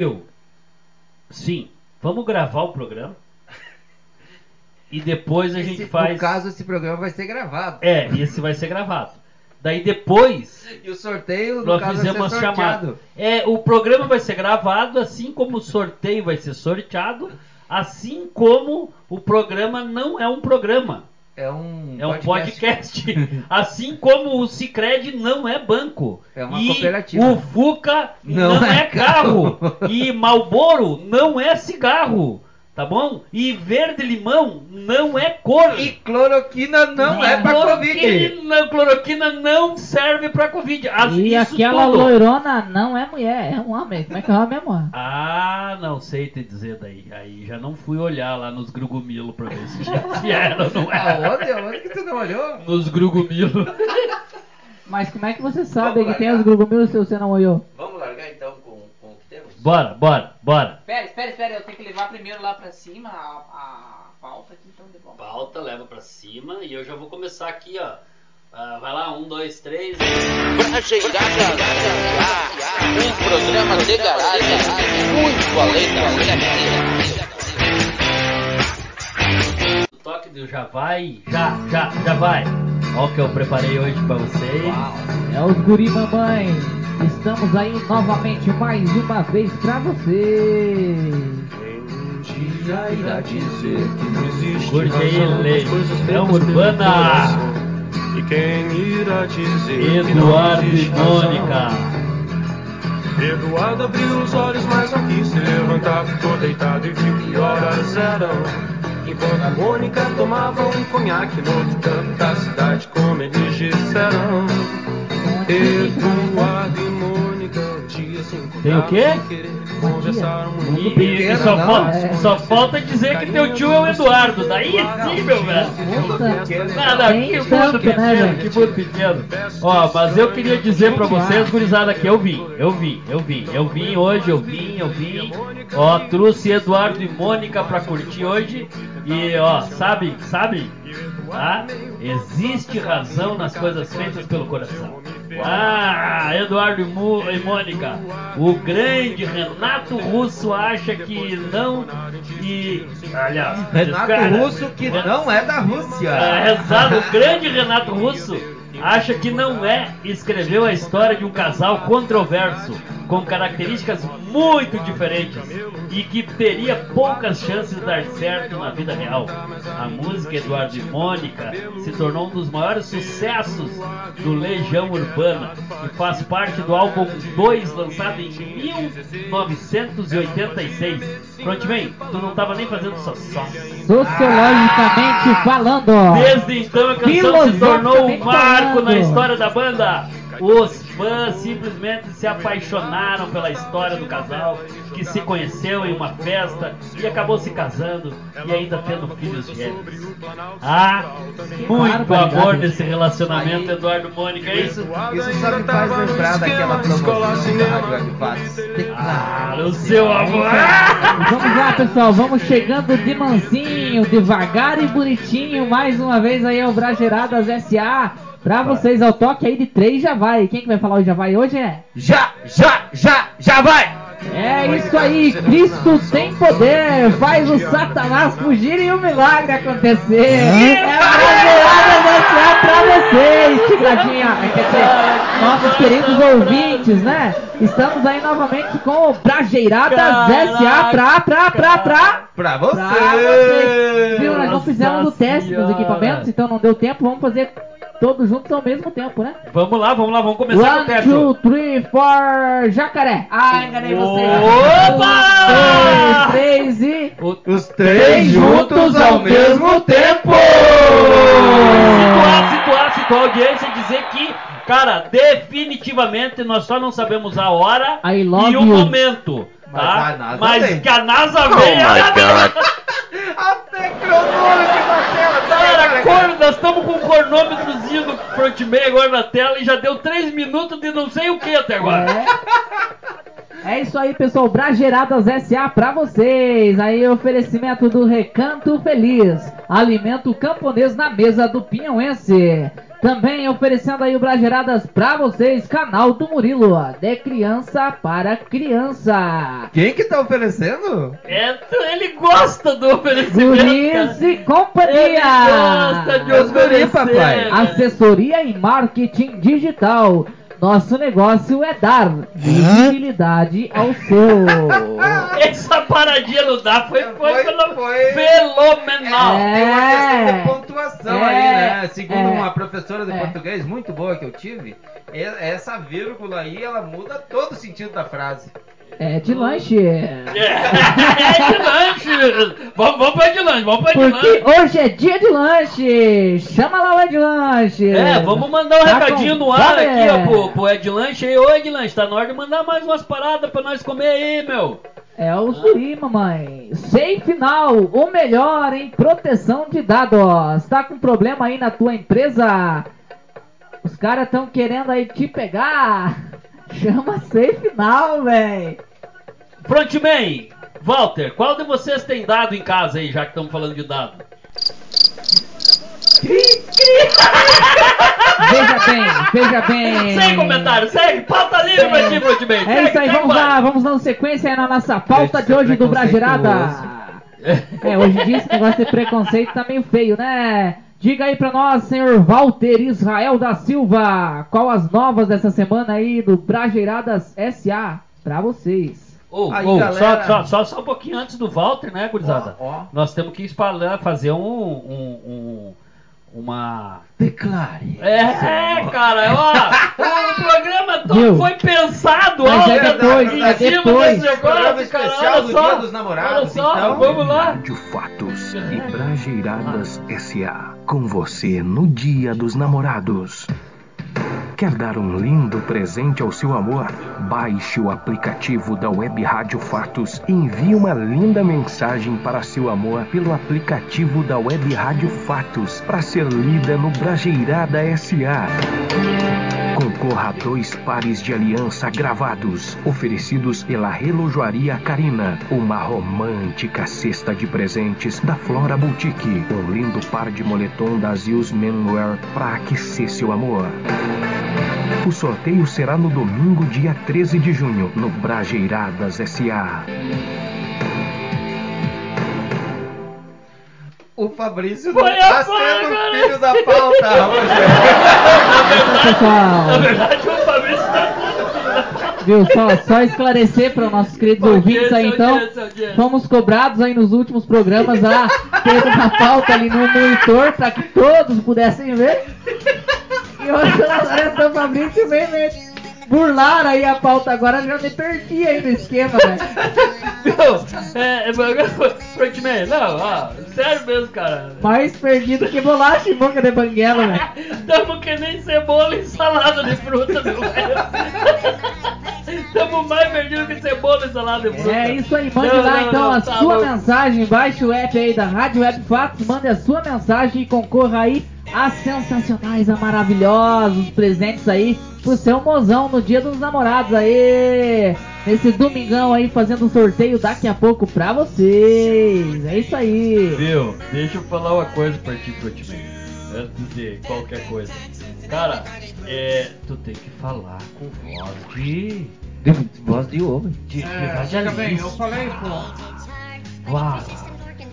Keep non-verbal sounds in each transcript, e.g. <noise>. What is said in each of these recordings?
Eu, sim, vamos gravar o programa. <laughs> E depois a Esse- gente faz. No caso, esse programa vai ser gravado. É, esse vai ser gravado. Daí depois <laughs> E o sorteio, nós caso, fizemos vai sorteado. É, o programa vai ser gravado, assim como o sorteio vai ser sorteado, assim como o programa não é um programa. É um É um podcast. <laughs> assim como o Cicred não é banco. É uma e cooperativa. o Fuca não, Não é é carro. carro. e Malboro não é cigarro. Tá bom? E verde limão não é cor. E cloroquina não, é pra Covid. cloroquina, cloroquina não serve pra Covid. As- E isso aquela tudo. loirona não é mulher, é um homem. Como é que é o nome mesmo? Ah, não sei te dizer daí. Aí já não fui olhar lá nos grugumilo pra ver se, <laughs> se era ou não era. Aonde? Aonde que tu não olhou? Nos grugumilo. <laughs> Mas como é que você sabe Vamos que tem os grugumilos se você não olhou? Vamos largar então com, com o que temos? Bora, bora, bora. Espera, espera, espera, eu tenho que levar primeiro lá pra cima a, a pauta aqui, então de bom. Pauta, leva pra cima e eu já vou começar aqui, ó. Ah, vai lá, um, dois, três. Brajeirada um programa de garagem muito além da. O toque do já vai, já, já, já vai. Ó o que eu preparei hoje pra vocês. É os guri mamãe. Estamos aí novamente mais uma vez pra você. Um dia irá dizer que não existe Curte aí, É feitas urbana. pelo coração. E quem irá dizer que não Eduardo e existe razão? Mônica. Eduardo abriu os olhos, mas não quis se levantar. Ficou deitado e viu que horas eram. Enquanto a Mônica tomava um conhaque no outro canto da cidade, como eles disseram. Eduardo Tem o quê? Conversaram muito. Só, não? falta, É. só falta dizer que teu tio é o Eduardo. Daí sim, meu velho. Nada, que mundo né, pequeno, que mundo pequeno. Ó, mas eu queria dizer pra vocês, gurizada, que eu vim, eu vim, eu vim, eu vim hoje, eu vim, eu vim. Ó, trouxe Eduardo e Mônica pra curtir hoje. E ó, sabe, sabe? Tá? Existe razão nas coisas feitas pelo coração. Ah, Eduardo e, Mônica, o grande Renato Russo acha que não e aliás, Renato descara- Russo, que não é da Rússia. é, exato, o grande Renato Russo acha que não é escreveu a história de um casal controverso, com características muito diferentes e que teria poucas chances de dar certo na vida real. A música Eduardo e Mônica se tornou um dos maiores sucessos do Legião Urbana e faz parte do álbum 2 lançado em 1986. Frontman, tu não tava nem fazendo só só. Sociologicamente falando. Desde então a canção se tornou um marco na história da banda. Os fãs simplesmente se apaixonaram pela história do casal que se conheceu em uma festa e acabou se casando e ainda tendo filhos gêmeos. Ah, muito amor nesse relacionamento, Eduardo Mônica, é isso? Isso só me faz lembrar daquela promoção da Rádio Faz. Ah, o seu amor! Vamos lá, pessoal, vamos chegando de mansinho, devagar e bonitinho. Mais uma vez aí é o Brageradas SA. Pra vocês, ao toque aí de três já vai. Quem que vai falar o já vai hoje é? Já, já, já, já vai! É isso aí, Cristo tem poder, faz o Satanás fugir e o milagre acontecer. É Brageradas SA pra vocês, tigradinha. Quer dizer, nossos queridos ouvintes, né? Estamos aí novamente com o Brageiradas SA pra, pra, pra, pra. Pra Pra você! vocês. Viu? Nós não fizemos o teste nos Senhora. equipamentos, então não deu tempo. Vamos fazer todos juntos ao mesmo tempo, né? Vamos lá, vamos lá, vamos começar com o One, teste. two, three, four, jacaré. Ah, enganei vocês. Opa! Um, dois, três e... Os três juntos ao mesmo tempo! Situar, situar, situar a audiência e dizer que, cara, definitivamente nós só não sabemos a hora I love e o you. momento. Mas Tá? a NASA Mas vem. que a NASA veio. Até cronômetro na tela! Cara, cor, nós estamos com um cronômetrozinho do frontman agora na tela e já deu 3 minutos de não sei o que até agora. É. É isso aí, pessoal. Brageradas SA pra vocês. Aí, oferecimento do Recanto Feliz. Alimento camponês na mesa do Pinhõense. Também oferecendo aí o Brageradas pra vocês, canal do Murilo, de criança para criança. Quem que tá oferecendo? É, ele gosta do oferecimento. Guris e companhia. Ele gosta de oferecer. papai. né? Assessoria em marketing digital. Nosso negócio é dar visibilidade ao seu. <laughs> Essa paradinha não dá, foi, foi, Foi- feno- foi- fenomenal. É. Tem uma questão de pontuação É, aí, né? Segundo é, uma professora de é. português muito boa que eu tive, e- essa vírgula aí, ela muda todo o sentido da frase. É de lanche. É, é de lanche. Vamos, vamos pra de lanche, vamos pra de Porque lanche. hoje é dia de lanche. Chama lá o Ed Lanche. É, vamos mandar um Tá recadinho com no ar aqui, ó, pro, pro Ed Lanche aí. Ô, Ed Lanche, tá na hora de mandar mais umas paradas pra nós comer aí, meu. É o Suri, mamãe. Safe Now, o melhor em proteção de dados. Tá com problema aí na tua empresa? Os caras estão querendo aí te pegar? Chama Safe Now, véi. Frontman, Walter, qual de vocês tem dado em casa aí, já que estamos falando de dado? <laughs> Veja bem, veja bem. Sem comentário, segue, pauta livre pra ti, Frontman. É segue, isso aí, vamos vai. lá, vamos dando sequência aí na nossa pauta de hoje do Bragerada. preconceituoso. É, hoje em dia esse negócio de preconceito tá meio feio, né? Diga aí pra nós, senhor Walter Israel da Silva, qual as novas dessa semana aí do Brageiradas SA pra vocês. Ô, Aí, ô, galera. só, só, só, só um pouquinho antes do Walter, né, gurizada? Ó, ó. Nós temos que espalhar, fazer um, um, um- uma... Declare. É, cara, ó, o programa todo foi pensado, ó, é depois, em é cima depois. desse negócio, cara, especial olha do só, Dia dos Namorados, olha só, então. vamos lá. Rádio Fatos e Brageiradas S.A. Com você no Dia dos Namorados. Quer dar um lindo presente ao seu amor? Baixe o aplicativo da Web Rádio Fatos e envie uma linda mensagem para seu amor pelo aplicativo da Web Rádio Fatos para ser lida no Brageirada S.A. Concorra a dois pares de aliança gravados, oferecidos pela Relojoaria Carina. Uma romântica cesta de presentes da Flora Boutique. Um lindo par de moletom da Zills Menwear para aquecer seu amor. O sorteio será no domingo, dia 13 de junho, no Brageiradas S.A. O Fabrício Foi não tá sendo cara. filho da pauta, Rogério. Então, Na verdade, o Fabrício tá viu? Só, só esclarecer para nossos queridos ouvintes aí, então. Audiência. Fomos cobrados aí nos últimos programas a ter uma pauta ali no monitor para que todos pudessem ver. E hoje a São Fabrício vem me burlar aí a pauta agora, já me perdi aí no esquema, velho. Meu, é, é, Frontman, não, ó, sério mesmo, cara. Mais perdido que bolacha em boca de banguela, velho. <laughs> Tamo que nem cebola e salada de fruta, meu velho. Tamo mais perdido que cebola e salada de fruta. É isso aí, mande Não, lá não, então não, a tá sua louco. mensagem, baixe o app aí da Rádio Web Fatos, mande a sua mensagem e concorra aí a sensacionais, a maravilhosos presentes aí pro seu mozão no dia dos namorados aí. Nesse domingão aí fazendo um sorteio daqui a pouco pra vocês. É isso aí. Viu, deixa eu falar uma coisa pra ti, Frontman. Antes de qualquer coisa. Cara, é. Tu tem que falar com voz de. De voz de homem. de, de É, radialista. falei, pô. Voz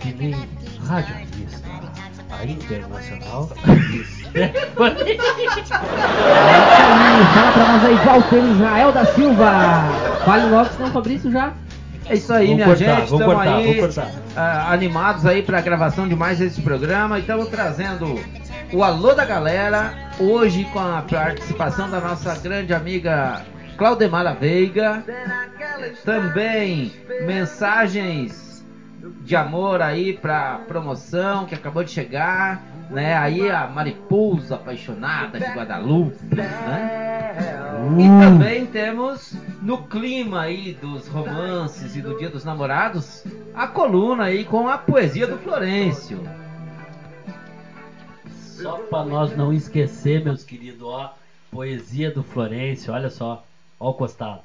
que nem radialista. A internacional. Fala pra nós aí, Walter Israel da Silva. Fale logo, senão o Fabrício já. É isso aí, Vamos minha cortar, gente. Estamos cortar, aí ah, animados aí para a gravação de mais esse programa. E estamos trazendo o Alô da Galera, hoje com a participação da nossa grande amiga Claudemara Veiga. Também mensagens de amor aí para promoção que acabou de chegar, né? Aí a mariposa apaixonada de Guadalupe, né? E também temos no clima aí dos romances e do Dia dos Namorados, a coluna aí com a poesia do Florencio. Só pra nós não esquecer, meus queridos, ó. Poesia do Florencio, olha só. Ó o costado.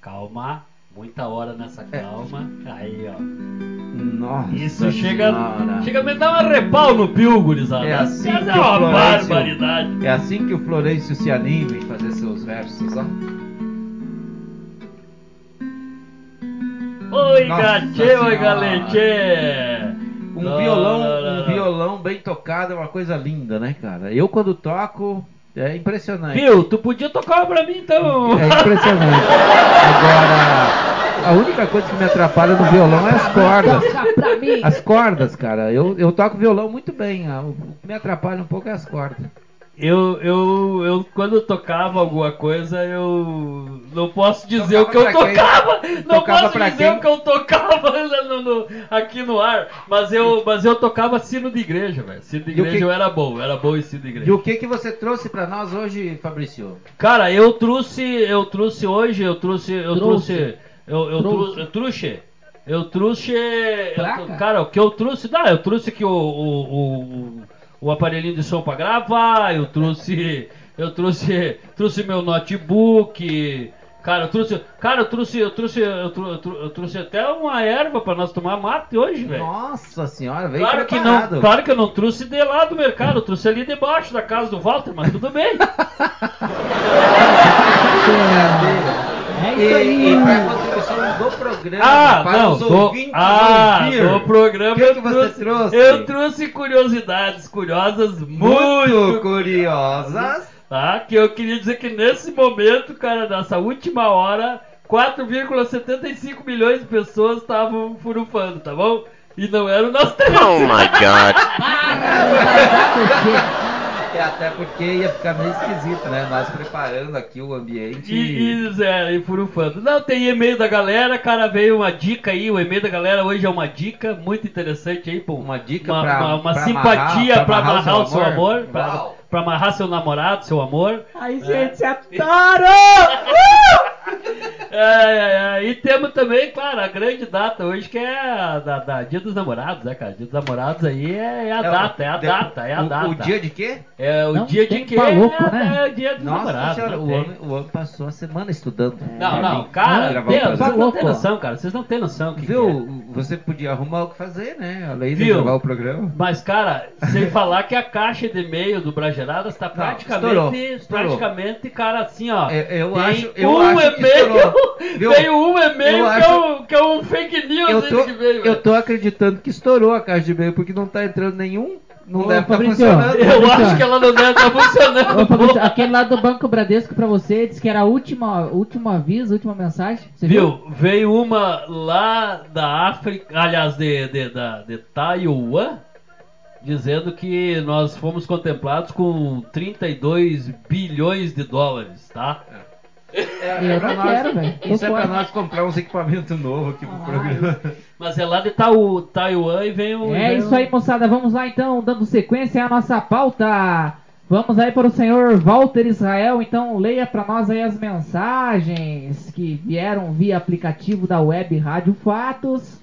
Calma, muita hora nessa calma. Aí, ó. Nossa Isso chega, Senhora. chega a me dar uma repau no pio, gurizada. É assim que é o uma Florencio- barbaridade. É assim que o Florencio se anima em fazer seus versos, ó. Oi, gatê, oi, galete. Um violão, um violão bem tocado é uma coisa linda, né, cara? Eu quando toco é impressionante. Viu? Tu podia tocar pra mim, então. É impressionante. Agora, a única coisa que me atrapalha no violão é as cordas. Toca pra mim. As cordas, cara. Eu, eu toco violão muito bem. ah, O que me atrapalha um pouco é as cordas. Eu, eu, eu, quando tocava alguma coisa, eu não posso dizer o que eu Tocava quem? tocava. Não Tocava posso dizer quem? o que eu tocava <laughs> no- no- aqui no ar. Mas eu, mas eu tocava sino de igreja, velho. Sino de igreja que- eu era bom, eu era bom em sino de igreja. E o que que você trouxe pra nós hoje, Fabrício? Cara, eu trouxe, eu trouxe hoje, eu trouxe, eu Trouxe. trouxe, eu, eu, Trouxe. eu trouxe, eu trouxe, eu cara, o que eu trouxe, não, eu trouxe aqui o, o, o, o aparelhinho de som pra gravar, eu trouxe, eu trouxe, trouxe meu notebook, cara, eu trouxe, cara, eu trouxe, eu trouxe, eu trouxe, eu trou- eu trouxe até uma erva pra nós tomar mate hoje, velho. Nossa senhora, veio Claro que, não, claro que eu não trouxe de lá do mercado, eu trouxe ali debaixo da casa do Walter, mas tudo bem. <laughs> É E, isso aí. e pra contribuição do programa, Ah, para não, os do, ouvintes ah, ouvir. do programa O que eu, que você trouxe, trouxe? eu trouxe curiosidades curiosas muito muito, curiosas. tá? Que eu queria dizer que nesse momento, cara, nessa última hora, 4,75 milhões de pessoas estavam furufando, tá bom? E não eram nós três. Oh my god. <laughs> É até porque ia ficar meio esquisito, né? Nós preparando aqui o ambiente. E, e, Zé, e furufando. Não, tem e-mail da galera, cara, veio uma dica aí, o e-mail da galera hoje é uma dica muito interessante aí, pô. Uma dica uma, pra- uma, uma pra simpatia amarrar- pra pra amarrar, amarrar o seu amor, pra, Uau. pra amarrar seu namorado, seu amor. Ai, gente, adoro! É, <laughs> é, é. E temos também, claro, a grande data hoje que é a da, da Dia dos Namorados, né, cara? Dia dos Namorados aí é, é a É, data, é a de- data, é a o, data. O dia de quê? É o Não dia de quê? maluco, é, né? é o dia dos Nossa namorados. senhora, não o homem, o homem passou a semana estudando. Não, não, cara, programa. vocês não têm noção, cara. Vocês não têm noção que, que é. Viu? Você podia arrumar o que fazer, né? Além de gravar o programa. Mas, cara, sem falar que a caixa de e-mail do Brageradas tá estourou, praticamente, estourou. praticamente, cara, assim, ó. É, eu tem acho- eu um acho que e-mail. Viu? veio um e-mail que, acho- é um, que é um fake news Eu tô, que veio, eu tô acreditando que estourou a caixa de e-mail porque não tá entrando nenhum. Não Ô, deve estar Fabrício, funcionando. Eu acho que ela não deve estar funcionando. Ô, aquele lá do Banco Bradesco pra você disse que era a última, último aviso, última mensagem. Você viu? Viu? Veio uma lá da África, aliás, de, de, da, de Taiwan, dizendo que nós fomos contemplados com 32 bilhões de dólares, tá? É, Eu pra não nós- quero, velho. Isso é pra nós comprar uns equipamentos novos aqui pro Ah, programa. Mas é lá de Tau, Taiwan e vem o. É vem isso o- aí, moçada. Vamos lá então, dando sequência à nossa pauta. Vamos aí para o senhor Walter Israel. Então, leia para nós aí as mensagens que vieram via aplicativo da web Rádio Fatos.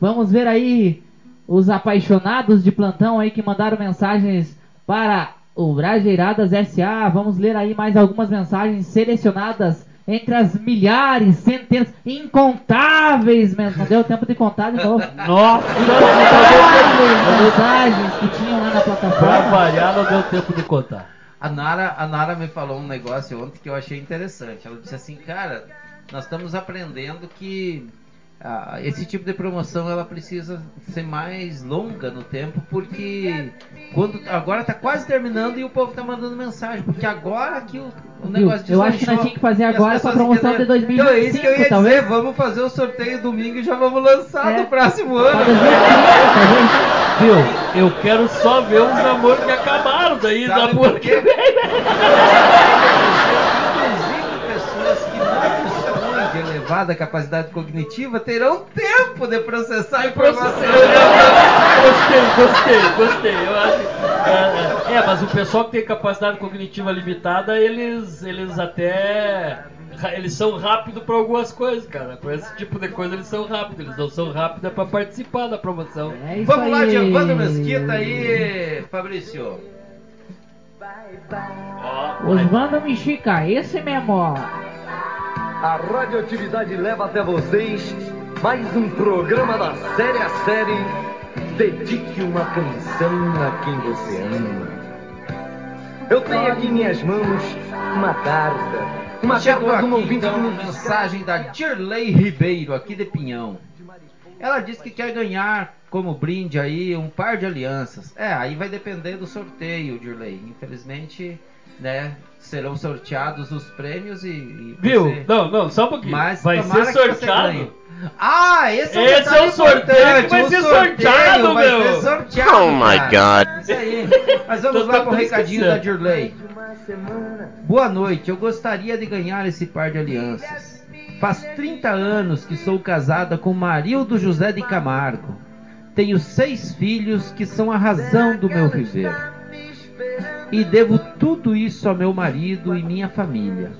Vamos ver aí os apaixonados de plantão aí que mandaram mensagens para o Brajeiradas SA. Vamos ler aí mais algumas mensagens selecionadas entre as milhares, centenas, incontáveis, men- não deu tempo de contar de novo. <laughs> Nossa! Incontáveis mensagens que tinham lá na plataforma. variar, não deu tempo de contar. A Nara, a Nara me falou um negócio ontem que eu achei interessante. Ela disse assim, cara, nós estamos aprendendo que ah, esse tipo de promoção ela precisa ser mais longa no tempo, porque quando agora tá quase terminando e o povo tá mandando mensagem, porque agora que o, o negócio eu acho que nós tinha que fazer agora pessoas promoção de entenderam. Então é isso que eu ia 2025, talvez. dizer, vamos fazer o sorteio domingo e já vamos lançar É. no próximo ano. 2030, talvez. Viu? Eu quero só ver os namoros que acabaram daí Sabe da por porra quê? que <laughs> vem. Inclusive pessoas que não dispõem de elevada capacidade cognitiva terão tempo de processar a informação. Gostei, gostei, gostei. Eu acho. É, é, é, mas o pessoal que tem capacidade cognitiva limitada, eles, eles até. Eles são rápidos pra algumas coisas, cara. Pra esse tipo de coisa eles são rápidos. Eles não são rápidos pra participar da promoção. É Vamos lá, aí. de Evandro Mesquita aí, Fabrício. Osvaldo Mexica, esse mesmo. A radioatividade leva até vocês Mais um programa da série a série. Dedique uma canção a quem você ama. Eu tenho aqui em minhas mãos uma carta. Uma Chegou carta de aqui, ouvinte então, uma mensagem da Dirley Ribeiro, aqui de Pinhão. Ela disse que quer ganhar como brinde aí um par de alianças. É, aí vai depender do sorteio, Dirley. Infelizmente, né, serão sorteados os prêmios e... e Viu? você- Não, não, só um pouquinho. Mas vai ser sorteado. Ah, esse é o Esse é o sorteio que vai ser sorteado, vai meu. ser sorteado, Oh my. God. Isso aí. Mas vamos <laughs> lá pro recadinho da Dirley. Boa noite, eu gostaria de ganhar esse par de alianças. Faz 30 anos que sou casada com Marildo José de Camargo. Tenho seis filhos que são a razão do meu viver. E devo tudo isso ao meu marido e minha família.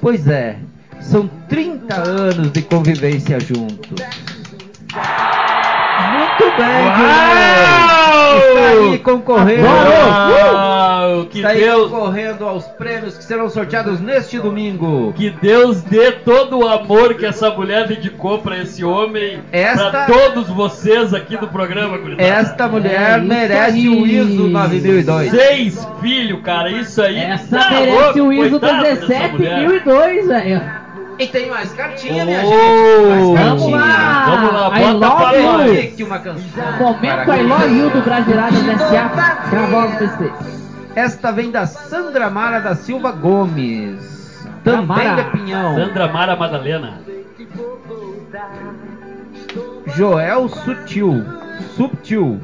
Pois é, são 30 anos de convivência juntos. Muito bem, Dirley. Está aí concorrendo. Uau, que Está aí Deus, concorrendo aos prêmios que serão sorteados neste domingo. que Deus dê todo o amor que essa mulher dedicou pra esse homem, Esta- pra todos vocês aqui do programa, gurizada. Esta mulher É merece aí. o ISO 9002. Seis filhos, cara, isso aí Essa tá merece louco, o ISO coitada dessa mulher. 17002, velho. E tem mais cartinha, minha gente. Mais Vamos cartinha. lá. Vamos lá, I bota pra nós. Dedique uma canção. Momento I love you do Brasileiradas S.A. pra voz vocês. Esta vem da Sandra Mara da Silva Gomes. Também Mara. de Pinhão. Sandra Mara Madalena. Joel Sutil. Subtil.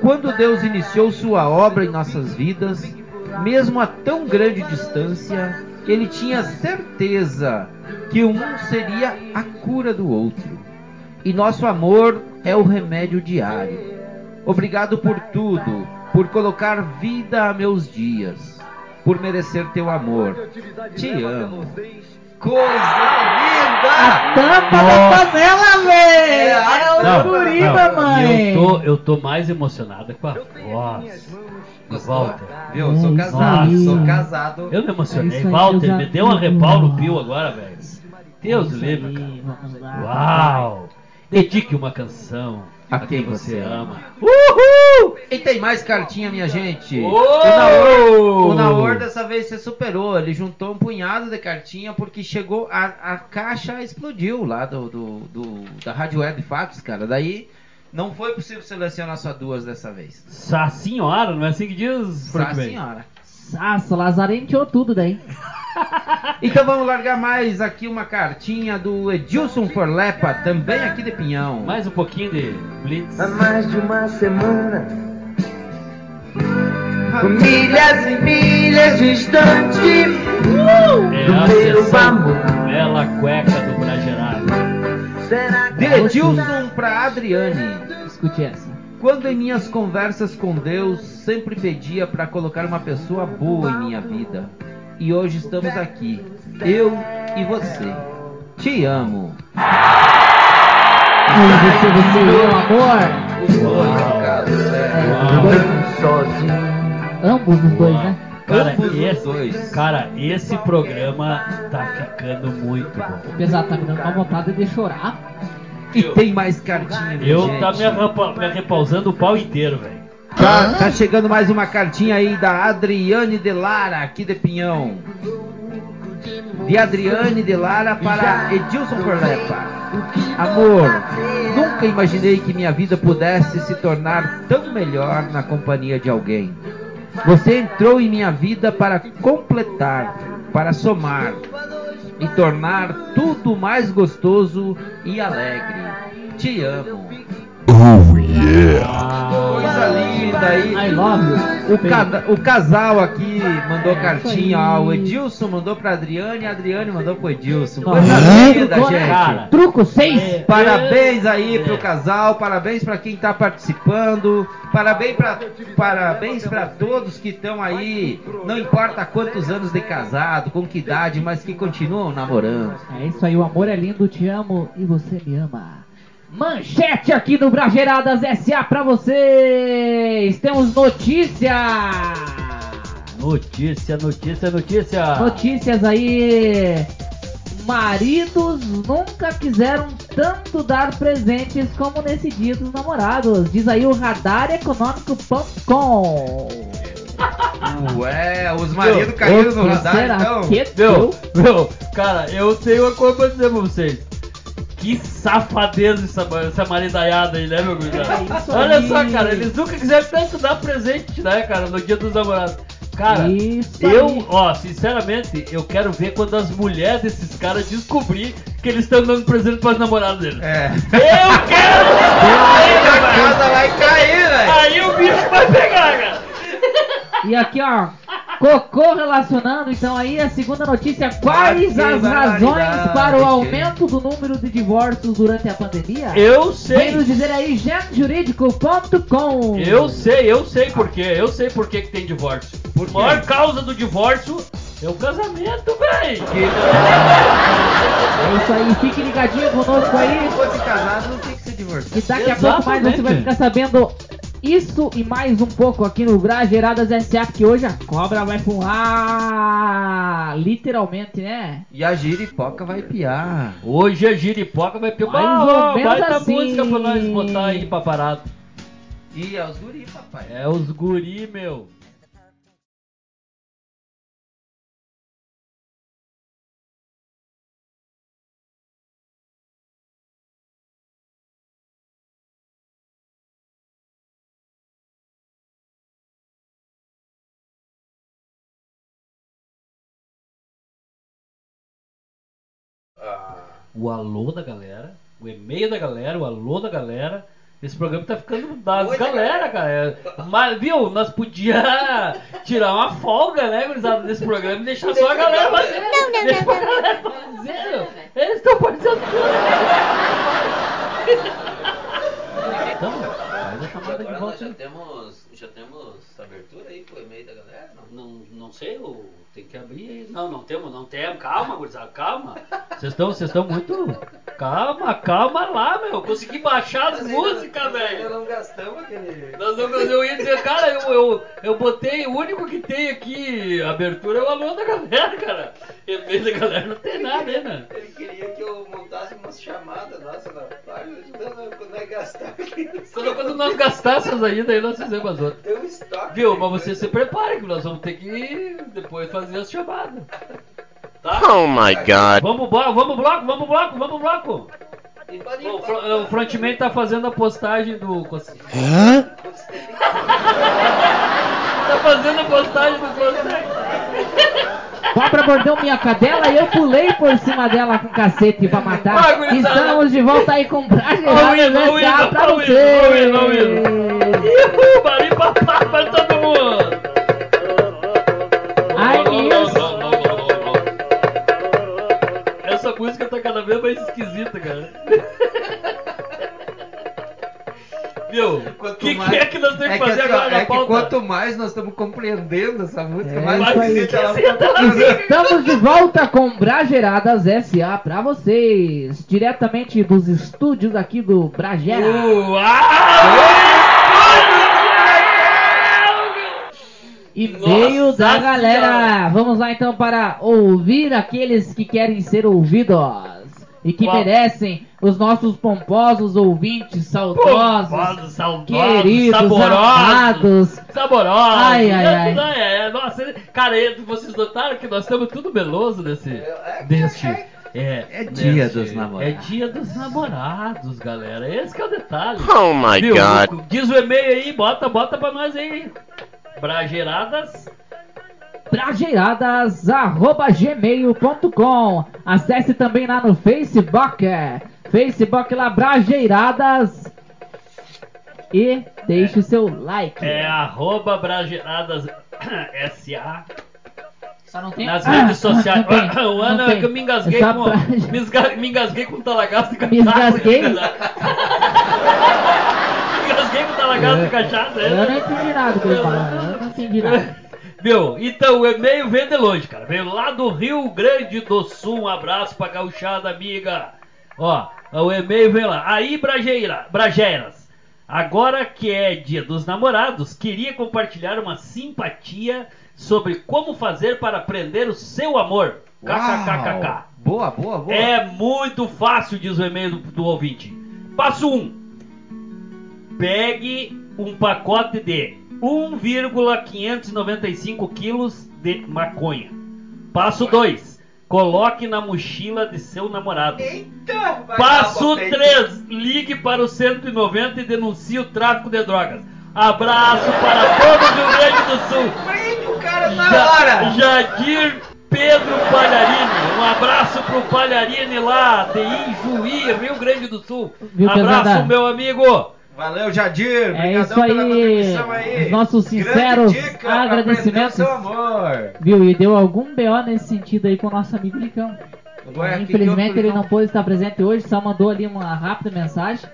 Quando Deus iniciou sua obra em nossas vidas, mesmo a tão grande distância, ele tinha certeza que um seria a cura do outro. E nosso amor é o remédio diário. Obrigado por tudo, por colocar vida a meus dias, por merecer teu amor. Te amo. Coisa linda! Tampa da Nossa. panela, velho! É a É o tampa. Curiba, Não, mãe! eu tô, eu tô mais emocionada com a voz do Gostou? Walter. Viu? Sou É casado, isso sou casado. Eu me emocionei. É aí, Walter, meus me deu um amigos. arrepau no pio agora, velho. Deus É livre, cara. Uau! Dedique uma canção A a, quem quem você você ama. Uhul! E tem mais cartinha, minha gente. Oh! O Naor, o Naor dessa vez se superou. Ele juntou um punhado de cartinha porque chegou. A, a caixa explodiu lá do, do, do- da Rádio Web Fax, cara. Daí não foi possível selecionar só duas dessa vez. Sa senhora, não é assim que diz? Sá senhora. Nossa, o Lazarenteou tudo daí. <laughs> Então vamos largar mais aqui uma cartinha do Edilson Forlepa, também aqui de Pinhão. Mais um pouquinho de Blitz. Há mais de uma semana, Milhas e milhas distante. É do a meu amor. Bela Cueca do Bragerado. Será De Edilson pra Adriane. Escute essa. Quando em minhas conversas com Deus sempre pedia para colocar uma pessoa boa em minha vida. E hoje estamos aqui, eu e você. Te amo. Você, você, meu amor. Os dois, no caso. É. Sozinho? ambos os dois, né? Cara, esse, dois. cara, esse programa tá ficando muito bom. Apesar tá me dando uma vontade de chorar. E tem mais cartinha, minha Eu gente. tá me, arrapa- me repausando o pau inteiro, velho. Tá, tá chegando mais uma cartinha aí da Adriane de Lara, aqui de Pinhão. De Adriane de Lara para Edilson Forlepa. Amor, nunca imaginei que minha vida pudesse se tornar tão melhor na companhia de alguém. Você entrou em minha vida para completar, para somar e tornar tudo mais gostoso e alegre. Te amo. Coisa linda aí. I love you. O, cada- o casal aqui mandou É, cartinha, ó. O Edilson mandou pra Adriane, a Adriane mandou pro Edilson. Coisa é, linda, gente. Cara, Truco 6. É. Parabéns aí É. pro casal, parabéns pra quem tá participando, parabéns pra, parabéns pra todos que estão aí, não importa quantos anos de casado, com que idade, mas que continuam namorando. É isso aí, o amor é lindo, te amo e você me ama. Manchete aqui do Brageiradas SA pra vocês! Temos notícia! Notícia, notícia, notícia. Notícias aí. Maridos nunca quiseram tanto dar presentes como nesse dia dos namorados. Diz aí o radareconômico.com. Ué, os maridos Meu, caíram no radar, será então. que Meu, deu? meu, cara, eu tenho uma coisa pra dizer pra vocês. Que safadeza essa, essa maridaiada aí, né, meu gurizada? É Olha aí. só, cara, eles nunca quiseram tanto dar presente, né, cara, no dia dos namorados. Cara, Isso eu, aí. ó, sinceramente, eu quero ver quando as mulheres desses caras descobrir que eles estão dando presente pras namoradas deles. É. Eu quero! <laughs> Aí a casa vai cair, velho. aí o bicho vai pegar, cara! E aqui, ó, Cocô relacionando, então aí a segunda notícia, quais as razões para o aumento do número de divórcios durante a pandemia? Eu Vem sei! nos dizer aí, genjurídico.com. Eu sei, eu sei por quê. Eu sei por que, que tem divórcio. Por A quê? maior causa do divórcio é o casamento, véi. <laughs> É isso aí, fique ligadinho conosco aí. Se fosse casado, não tem que ser divorciado. E daqui a pouco mais você vai ficar sabendo isso e mais um pouco aqui no Grageiradas SA, porque hoje a cobra vai voar. Literalmente, né? E a giripoca vai piar. Hoje a giripoca vai pegar Mais uma ou menos baita assim. música pra nós botar aí pra parado. E é os guri, papai. É os guri, meu. O alô da galera, o e-mail da galera, o alô da galera. Esse programa tá ficando das Muita galera, cara. É, Mas, viu, nós podia <laughs> tirar uma folga, né, gurizada, desse programa e deixar só a galera fazer. Não, não, Deixa a galera fazer. Eles estão participando Então, faz a chamada de Agora nós volta. já temos, já temos abertura aí pro e-mail da galera? Não? Não, não sei, eu tem que abrir aí. Não, não temos, não temos. Calma, gurizada, calma. Vocês estão, vocês estão muito. Calma, calma lá, meu. Consegui baixar as músicas, velho. não gastamos aquele. Nós vamos, eu ia dizer, cara, eu, eu, eu botei, o único que tem aqui abertura é o alô da galera, cara. E-mail da galera não tem nada, hein, né? Ele queria que eu montasse umas chamadas nossas na página, ajudando quando nós. Só quando nós gastássemos ainda, aí nós fizemos as outras. Tem um estoque. Viu? Mas você se prepare que nós vamos ter que depois fazer as chamadas. Tá? Oh my god. Vamos bloco, vamos bloco, vamos bloco, vamos bloco. O, fro- o frontman tá fazendo a postagem do. Hã? Tá fazendo a postagem do Consegue. Cobra mordeu minha cadela e eu pulei por cima dela com cacete pra matar. Ah, gurizada. Estamos de volta aí com Ó o Brageiradas hino, ó o SA hino, pra ó o hino, você. ó o hino. Ihu, bari papá todo mundo. Mais esquisita, cara. Viu? O Quanto que, mais- que é que nós temos que fazer assim, agora na é que pauta? quanto mais nós estamos compreendendo essa música, É mais esquisita ela fica. <laughs> Estamos de volta com Brageiradas SA pra vocês. Diretamente dos estúdios aqui do Bragera. E-mail da Nossa galera. Vamos lá então para ouvir aqueles que querem ser ouvidos. E que Qual? merecem os nossos pomposos ouvintes saudosos, Pomposos, saudosos, queridos, saborosos. amados. Saborosa. Ai, ai, ai. É, é, nossa, cara, vocês notaram que nós estamos tudo meloso nesse. Deste. É, É dia deste- dos namorados. É dia dos namorados, galera. Esse que é o detalhe. Oh my Viu? god. Diz o e-mail aí, bota, bota pra nós aí. Brageiradas. Brageiradas@gmail.com. Acesse também lá no Facebook, é, Facebook lá Brageiradas e deixe o seu like. É arroba Brageiradas SA. <coughs> Só não tem Nas Ah, redes sociais. não tem, <coughs> o é que eu me engasguei É só com. Brage- Me, esga- me engasguei com talagaço de Me cachaça. engasguei? <laughs> me engasguei com talagaço de cachaça. é? Eu não entendi nada que ele falou. Eu não entendi nada. Viu? Então o e-mail veio de longe, cara. Veio lá do Rio Grande do Sul. Um abraço pra gauchada, amiga. Ó, o e-mail veio lá. Aí, Brageira, Brageiras. Agora que é dia dos namorados, queria compartilhar uma simpatia sobre como fazer para prender o seu amor. KKKKK. Boa, boa, boa. É muito fácil, diz o e-mail do, do ouvinte. Passo 1. Um. Pegue um pacote de 1,595 quilos de maconha. Passo 2. Coloque na mochila de seu namorado. Eita! vai Passo dar uma 3. Ligue para o 190 e denuncie o tráfico de drogas. Abraço para todo o Rio Grande do Sul. Prende o cara na Ja- hora! Jadir Pedro Palharini. Um abraço pro Palharini lá de Ijuí, Rio Grande do Sul. Viu, abraço, pesada? meu amigo. Valeu, Jadir! É isso aí. aí! Os nossos sinceros agradecimentos. seu amor! Viu? E deu algum BO nesse sentido aí com o nosso amigo Licão. Ué, Infelizmente ele não pôde estar presente hoje, só mandou ali uma rápida mensagem,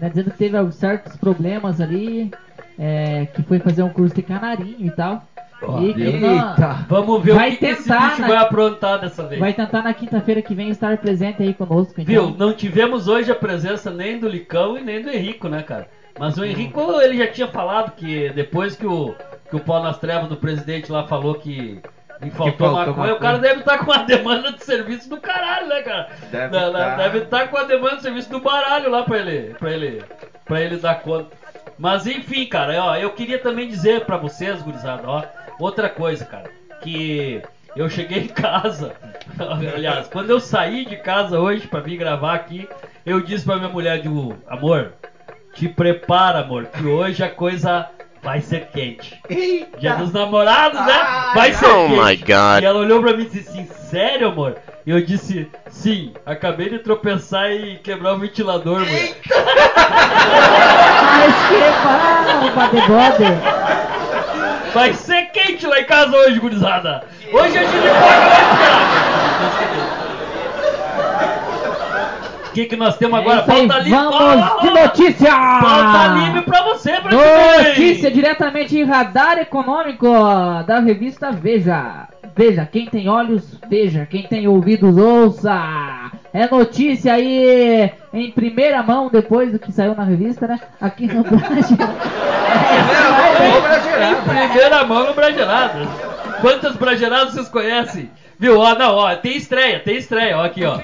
né, dizendo que teve alguns certos problemas ali, é, que foi fazer um curso de canarinho e tal. E Eita. Vamos ver Vai o que, que esse tentar, bicho né? vai aprontar dessa vez. vai tentar na quinta-feira que vem estar presente aí conosco. Então. Viu? Não tivemos hoje a presença nem do Licão e nem do Henrico, né, cara? Mas o Henrico, ele já tinha falado que depois que o, que o pau nas trevas do presidente lá falou que, que faltou, faltou maconha, maconha. o cara deve estar com uma <laughs> demanda de serviço do caralho, né, cara? Deve tá. deve estar com a demanda de serviço do baralho lá pra ele, pra ele, pra ele dar conta. Mas enfim, cara, ó, eu queria também dizer pra vocês, gurizada, ó, outra coisa, cara, que eu cheguei em casa, <laughs> aliás, quando eu saí de casa hoje pra vir gravar aqui, eu disse pra minha mulher, digo, amor, te prepara, amor, que hoje a coisa vai ser quente. Eita! Dia dos namorados, né? Ai, Vai ser oh quente. my God. E ela olhou pra mim e disse assim, sério, amor? E eu disse, sim, acabei de tropeçar e quebrar o ventilador, mulher. Ai, que barba de bode! Vai ser quente lá em casa hoje, gurizada. Hoje a gente pode O que, que nós temos agora? É Pauta livre. vamos de notícia! Pauta livre pra você, pra Notícia diretamente em radar econômico da revista Veja. Veja, quem tem olhos, veja, quem tem ouvidos, ouça. É notícia aí em primeira mão, depois do que saiu na revista, né? Aqui no <laughs> Brasil. Ô, Brasileirado. Primeira mão no Brageladas. Quantas Brageladas vocês conhecem? Viu? Ó, não, ó, tem estreia, tem estreia, ó, aqui, ó. Uh,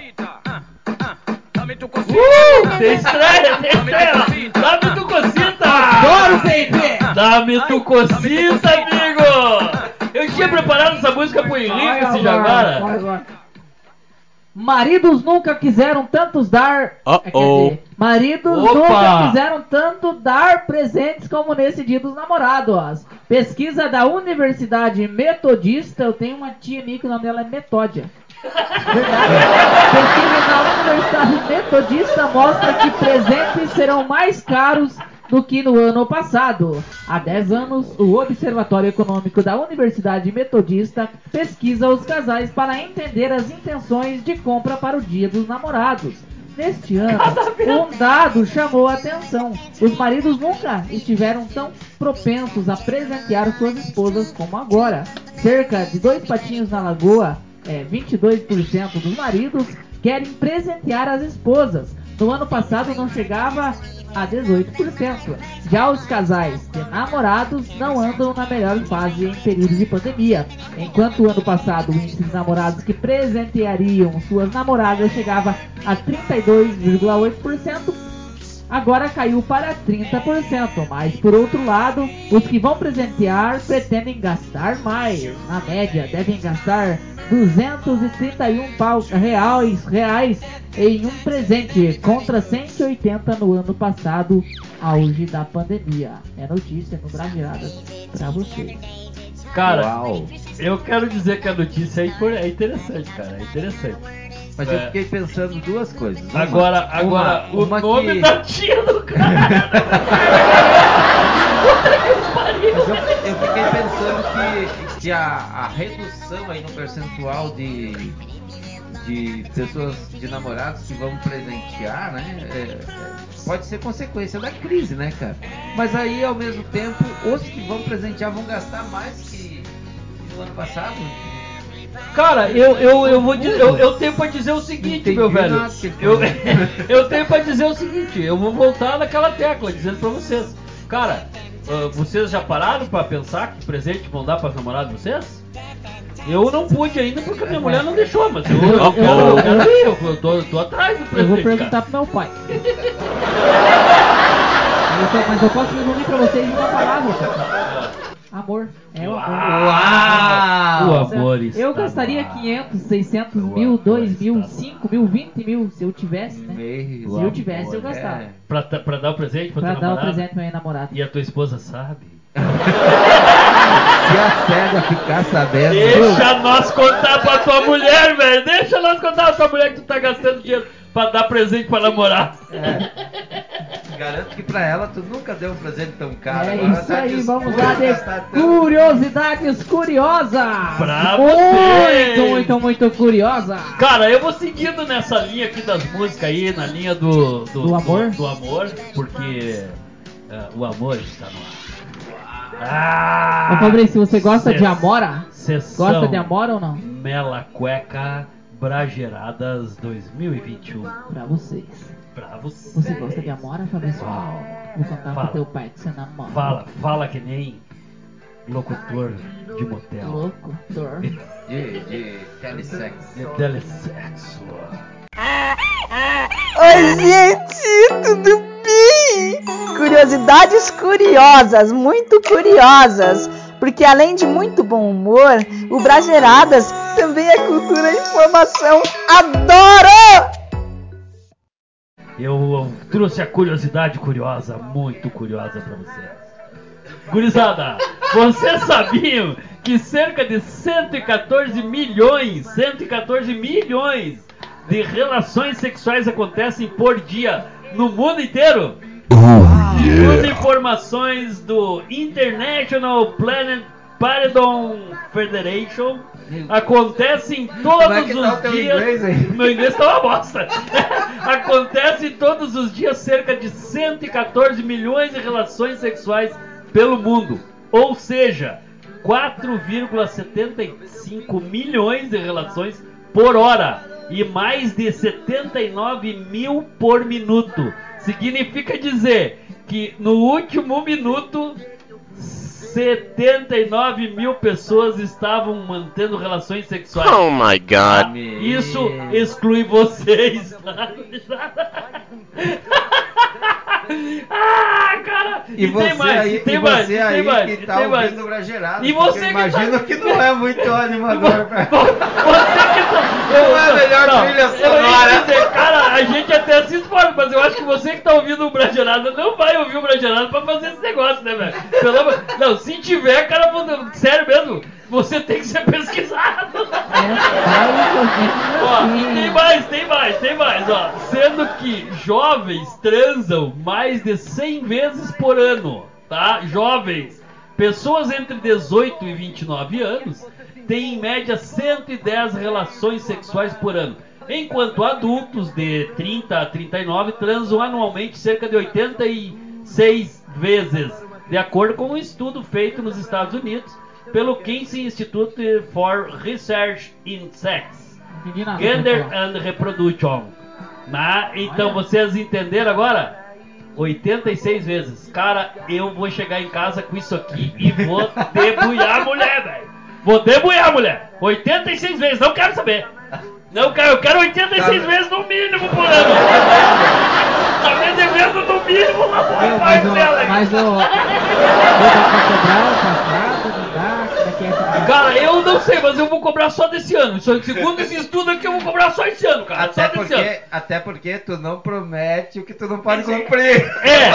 tem estreia, tem estreia. Dá-me tu cocita. Adoro, baby! Dá-me tu cocita, amigo. Eu tinha preparado essa música pro Henrique, esse Jaguara. Maridos nunca quiseram tantos dar. É, quer dizer, maridos Opa! nunca quiseram tanto dar presentes como nesse dia dos namorados. Pesquisa da Universidade Metodista. Eu tenho uma tia minha que o nome dela é Metódia. Verdade. Pesquisa da Universidade Metodista mostra que presentes serão mais caros do que no ano passado. Há 10 anos, o Observatório Econômico da Universidade Metodista pesquisa os casais para entender as intenções de compra para o Dia dos Namorados. Neste ano, <laughs> um dado chamou a atenção. Os maridos nunca estiveram tão propensos a presentear suas esposas como agora. Cerca de dois patinhos na lagoa, é, 22% dos maridos querem presentear as esposas. No ano passado não chegava a 18%. Já os casais de namorados não andam na melhor fase em período de pandemia. Enquanto o ano passado o índice de namorados que presenteariam suas namoradas chegava a 32,8%, agora caiu para 30%. Mas por outro lado, os que vão presentear pretendem gastar mais. Na média, devem gastar 231 pau, reais, reais em um presente, contra 180 no ano passado, auge da pandemia. É notícia no Brasileiradas pra vocês. Cara, Uau. eu quero dizer que a notícia é é interessante, cara. É interessante. Mas É. eu fiquei pensando duas coisas. Uma- Agora, agora, uma- o uma nome que- da tia do cara. Mas eu, eu fiquei pensando que, que a, a redução aí no percentual de, de pessoas, de namorados que vão presentear, né? é- é, pode ser consequência da crise, né, cara? Mas aí, ao mesmo tempo, os que vão presentear vão gastar mais que no ano passado. Cara, eu, eu, eu vou dizer, eu, eu tenho pra dizer o seguinte, Entendi meu velho. nada Eu, eu tenho pra dizer o seguinte, eu vou voltar naquela tecla, dizendo pra vocês. Cara, ah, vocês já pararam pra pensar que presente vão dar pras namoradas de vocês? Eu não pude ainda porque a minha mulher não deixou, mas eu, Eu- eu, eu- quero, eu, eu- quero ir, eu, eu tô, eu tô atrás do Eu presente. vou cara. perguntar pro meu pai. Eu mas eu posso resumir pra vocês em uma palavra. cara. Amor. É o amor. Uau! O amor está Eu gastaria no ar. 500, 600 O mil, amor 2 mil, está no 5 mil, 20 mil, se eu tivesse, né? Meio. Se eu tivesse, eu gastava. É. Pra, pra dar o presente pra, Pra tua dar o namorada? presente pra minha namorada. E a tua esposa sabe? Se a cega ficar sabendo. Deixa nós contar pra tua mulher, velho. Deixa nós contar pra tua mulher que tu tá gastando dinheiro pra dar presente pra namorar. Garanto que pra ela tu nunca deu um presente tão caro. É Agora isso tá aí, vamos lá de curiosidades curiosas. Pra muito, vocês. muito, muito curiosa. Cara, eu vou seguindo nessa linha aqui das músicas aí, na linha do... Do amor? Do, amor, porque é, o amor está no ar. Ah! Ô Fabrício, você gosta de Amora? Sessão Gosta de Amora ou não? Mela Cueca Brageradas 2021. Pra vocês. Pra você. Você gosta de Amora, Fabrício? Uau. Vou contar Fala. pro teu pai que você namora. Fala, fala que nem locutor de motel. Louco, dor. <laughs> De, de telissex. De telesexo. Oi, gente, tudo bem? Curiosidades curiosas, muito curiosas. Porque além de muito bom humor, o Brageradas também é cultura e informação. Adoro! Eu, trouxe a curiosidade curiosa, muito curiosa pra vocês. Gurizada, vocês sabiam que cerca de 114 milhões, 114 milhões de relações sexuais acontecem por dia no mundo inteiro? Segundo informações do International Planet Paradon Federation, acontece em todos é tá os dias. inglês? Meu inglês tá uma bosta. <laughs> acontece todos os dias cerca de 114 milhões de relações sexuais pelo mundo. Ou seja, 4,75 milhões de relações por hora e mais de 79 mil por minuto. Significa dizer que no último minuto 79 mil pessoas estavam mantendo relações sexuais. Oh my god. Isso exclui vocês. <laughs> <laughs> ah, cara! E, você tem mais, aí, tem mais, você e tem aí mais, que tá tem mais. ouvindo Brageradas. E você que imagino tá- que não é muito animador pra... Você que tá. Não é a melhor trilha eu ia sonora. dizer, cara, a gente até assiste fora, mas eu acho que você que tá ouvindo o Bragerada não vai ouvir o Bragerada pra fazer esse negócio, né, velho? Pelo amor- Não, se tiver, cara, sério mesmo, você tem que ser pesquisado. Ó, e tem mais, tem mais, tem mais, ó. Sendo que jovens transam mais de 100 vezes por ano, tá? Jovens. Pessoas entre 18 e 29 anos têm em média 110 relações sexuais por ano. Enquanto adultos de 30 a 39 transam anualmente cerca de 86 vezes, de acordo com um estudo feito nos Estados Unidos pelo Kinsey Institute for Research in Sex. Gender Foi and Reproduction. Então vocês entenderam agora? 86 vezes. Cara, eu vou chegar em casa com isso aqui e vou debulhar a mulher, velho. Vou debulhar a mulher. 86 vezes, não quero saber. Não quero, eu quero 86 Tá. vezes no mínimo por ano. Tá me devendo no mínimo lá por mas dela. Mas o. Vou dar pra cobrar o passado, não dá? Como é que é essa Cara, eu não sei, mas eu vou cobrar só desse ano. Segundo esse estudo aqui, eu vou cobrar só esse ano, cara. Até só desse ano. porque, até porque tu não promete o que tu não pode cumprir. É, é.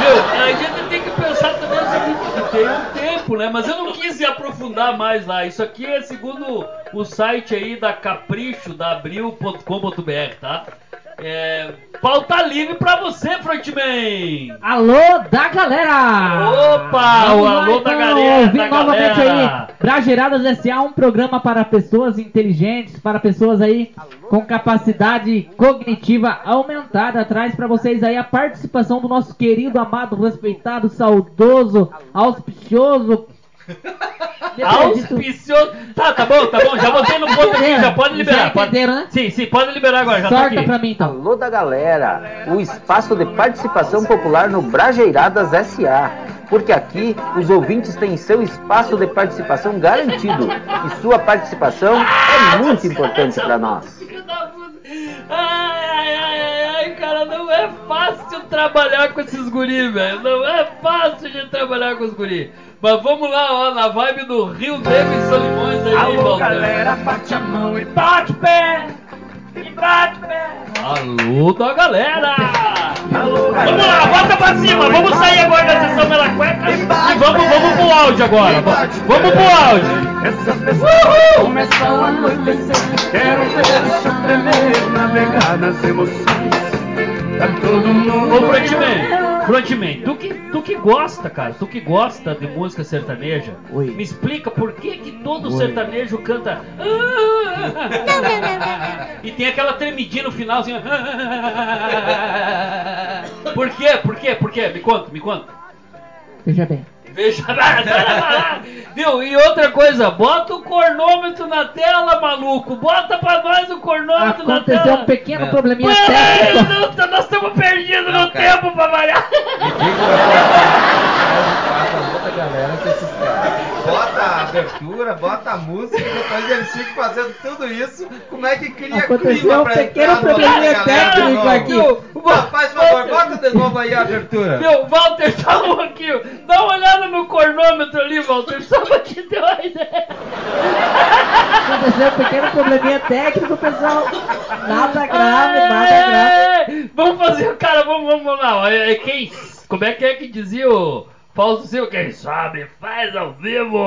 Meu, a gente tem que pensar também o seguinte, tem um tempo, né? Mas eu não quis aprofundar mais lá. Isso aqui é segundo o site aí da capricho, da abril.com.br, tá? É, pauta livre pra você, Frontman! Alô da galera! Opa, Vamos o lá, alô da então, galera, da novamente galera. aí, Brageradas S.A., um programa para pessoas inteligentes, para pessoas aí com capacidade cognitiva aumentada. Traz para vocês aí a participação do nosso querido, amado, respeitado, saudoso, auspicioso... Auspicioso. Tá, tá bom, tá bom. Já botei no ponto aqui, já pode liberar. Já pode- né? Sim, sim, pode liberar agora, já tá Sorta aqui. pra mim então. Alô da galera, o espaço de participação popular no Brajeiradas SA. porque aqui os ouvintes têm seu espaço de participação garantido e sua participação é muito importante para nós. Ai, ai, ai, ai, ai, cara, não é fácil trabalhar com esses guri, velho. Não é fácil de trabalhar com os guri. Mas vamos lá, ó, na vibe do Rio Negro e Solimões aí, Alô, galera, bate a mão e bate o pé. E bate o pé. Alô da galera! Alô, Vamos lá, bota pra cima, vamos sair agora da sessão Mela Cueca e vamos, vamos pro áudio agora. va- Vamos pro áudio. Essas pessoas começam a anoitecer. Quero ver o chão tremer, navegar nas emoções. Tá todo mundo. Ô, Frontman, Frontman, tu que, tu que gosta, cara, tu que gosta de música sertaneja, Oi. me explica por que que todo Oi. sertanejo canta... <laughs> E tem aquela tremidinha no final, assim... <laughs> Por quê? Por quê? Por quê? Me conta, me conta. Veja bem. Veja, <laughs> viu? E outra coisa, bota o cornômetro na tela, maluco. Bota pra nós o cornômetro na Aconteceu tela. um pequeno Não. probleminha Pô, técnico. não, tá- nós estamos perdidos Não, no cara. tempo pra variar. outra galera com esses caras. Bota a abertura, bota a música depois eles ficam fazendo tudo isso. Como é que cria Aconteceu clima um pra pequeno entrar no probleminha técnico aqui. Viu? Não, faz favor, bota de novo aí a abertura. Meu, Walter, um pouquinho. Dá uma olhada no cornômetro ali, Walter, só pra te ter uma ideia. Aconteceu um pequeno probleminha técnico, pessoal. Nada grave, nada grave. É, Vamos fazer, cara, vamos, vamos lá. É, é quem, como é que é que dizia o Fausto Silva? Quem sabe faz ao vivo.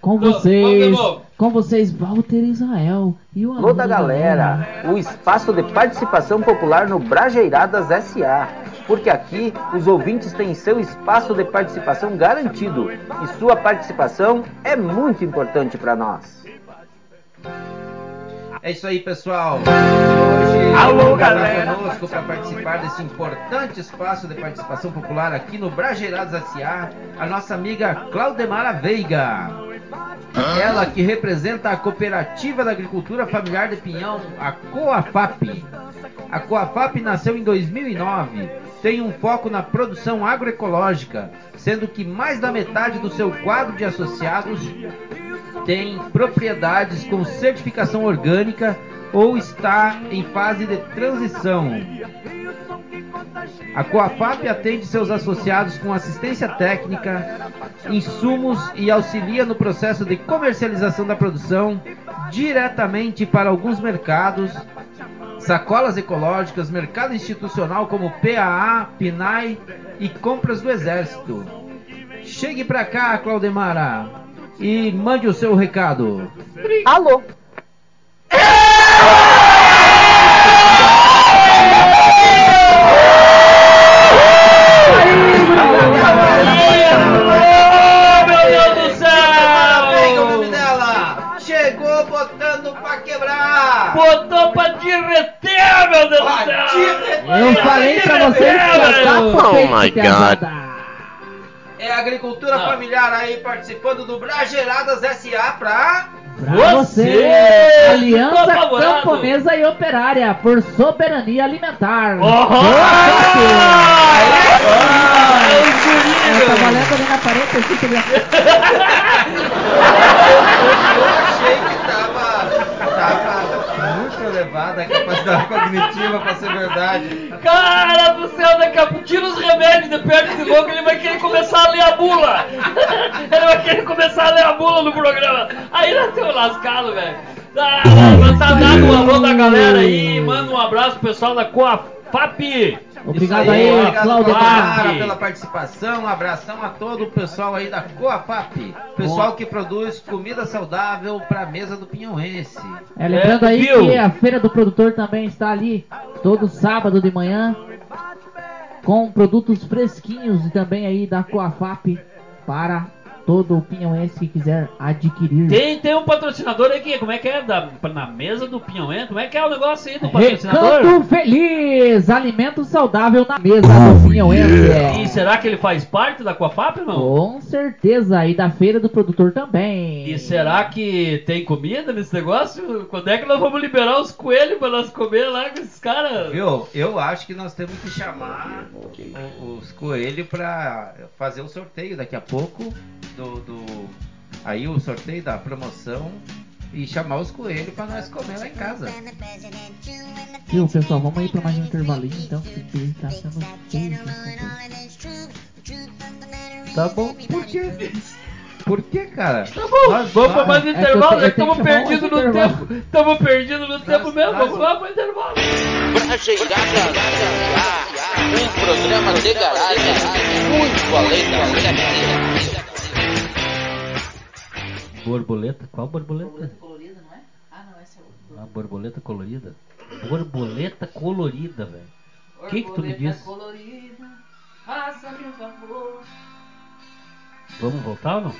Com vocês, com vocês, Walter Israel e o Alô da galera, o espaço de participação popular no Brajeiradas SA. Porque aqui os ouvintes têm seu espaço de participação garantido e sua participação é muito importante para nós. É isso aí, pessoal. Hoje Alô, está galera. conosco para participar desse importante espaço de participação popular aqui no Brajeirados SA, a nossa amiga Claudemara Veiga. Ela que representa a Cooperativa da Agricultura Familiar de Pinhão, a COAFAP. A COAFAP nasceu em 2009, tem um foco na produção agroecológica, sendo que mais da metade do seu quadro de associados tem propriedades com certificação orgânica ou está em fase de transição. A Coafap atende seus associados com assistência técnica, insumos e auxilia no processo de comercialização da produção diretamente para alguns mercados, sacolas ecológicas, mercado institucional como PAA, PNAE e compras do Exército. Chegue pra cá, Claudemara, e mande o seu recado. Alô? Meu Deus do Vem o nome céu! dela! Chegou botando pra quebrar! Botou pra derreter, meu Deus do céu! Eu falei pra vocês velho. pro Oh my pesada. É agricultura Não. familiar aí participando do Brageiradas SA pra. Pra Você! você, Aliança. Camponesa e Operária por Soberania Alimentar. Oh! É os guri, Eu tava meu. olhando ali na parede, assim, <laughs> que Eu achei que tava. tava muito elevada a capacidade <laughs> cognitiva pra ser verdade. Cara do céu, daqui a pouco tira os remédios de perto de logo, ele vai querer começar a ler a bula. <laughs> Ele vai querer começar a ler a bula no programa. Aí nós temos lascado, velho. Tá, tá dado um alô da galera aí, manda um abraço pro pessoal da Coafap. Obrigado aí, obrigado, Claudio Claudemara, Marques. pela participação. Um abração a todo o pessoal aí da Coafap. Pessoal que produz comida saudável pra mesa do Pinhãoense. É, lembrando É, aí viu? que a Feira do Produtor também está ali todo sábado de manhã com produtos fresquinhos e também aí da Coafap para todo o pinhauense que quiser adquirir. Tem, tem um patrocinador aqui, como é que é? Da, na mesa do Pinhauento? Como é que é o negócio aí do patrocinador? Recanto Feliz! Alimento saudável na mesa do pinhauense. E será que ele faz parte da Coafap, não? Com certeza, e da feira do produtor também. E será que tem comida nesse negócio? Quando é que nós vamos liberar os coelhos pra nós comer lá com esses caras? Viu? Eu acho que nós temos que chamar os coelhos pra fazer o sorteio daqui a pouco do, do- aí o sorteio da promoção e chamar os coelhos pra nós comer lá em casa. Viu, pessoal, vamos aí pra mais um intervalinho então, porque tá sendo feio. Tá bom? Por quê? Por que, cara? Tá bom, Nós- vamos pra nós- mais um é intervalo, te- já estamos perdidos no intervalo. tempo. Estamos perdidos no tempo mesmo, nós- vamos lá pro intervalo. Um programa de garagem muito além da. Borboleta? Qual borboleta? Colorida, não é? Ah, não, essa é outra. A borboleta colorida. Borboleta colorida, velho. O que que tu me Borboleta diz? colorida, faça-me um favor. Vamos voltar ou não?